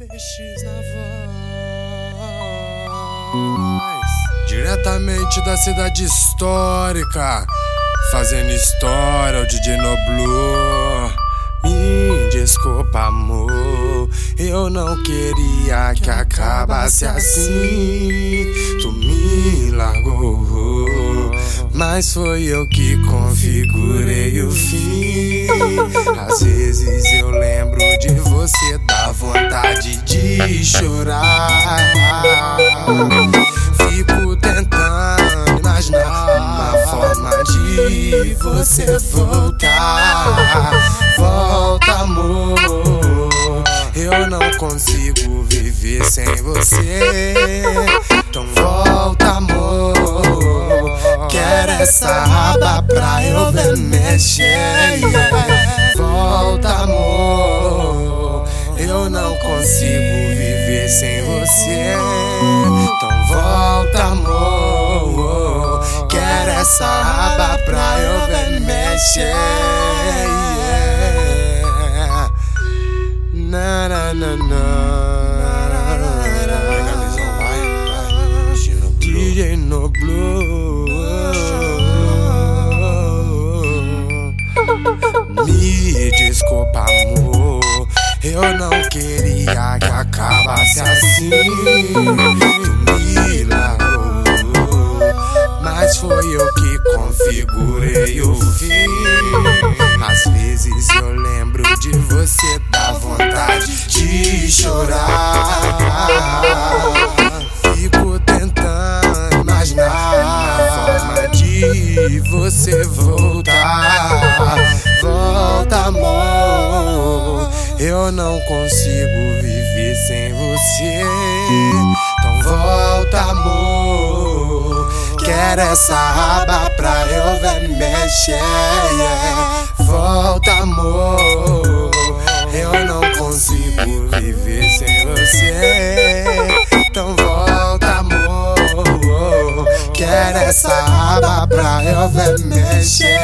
ABX na voz. Diretamente da cidade histórica. Fazendo história, o DJ Noblu. Me desculpa, amor. Eu não queria que acabasse assim. Tu me largou. Mas foi eu que configurei o fim. Às vezes eu de chorar. Fico tentando imaginar uma forma de você voltar. Volta, amor. Eu não consigo viver sem você. Então volta, amor. Quero essa raba pra eu ver mexer. Volta, amor. Consigo viver sem você. Então volta, amor. Quero essa raba pra eu ver mexer. Na, na, na, na. DJ no Blue. Eu não queria que acabasse assim. Tu me largou. Mas foi eu que configurei o fim. Às vezes eu lembro de você, dá vontade de chorar. Eu não consigo viver sem você. Então volta, amor. Quero essa raba pra eu ver mexer. Volta, amor. Eu não consigo viver sem você. Então volta, amor. Quero essa raba pra eu ver mexer.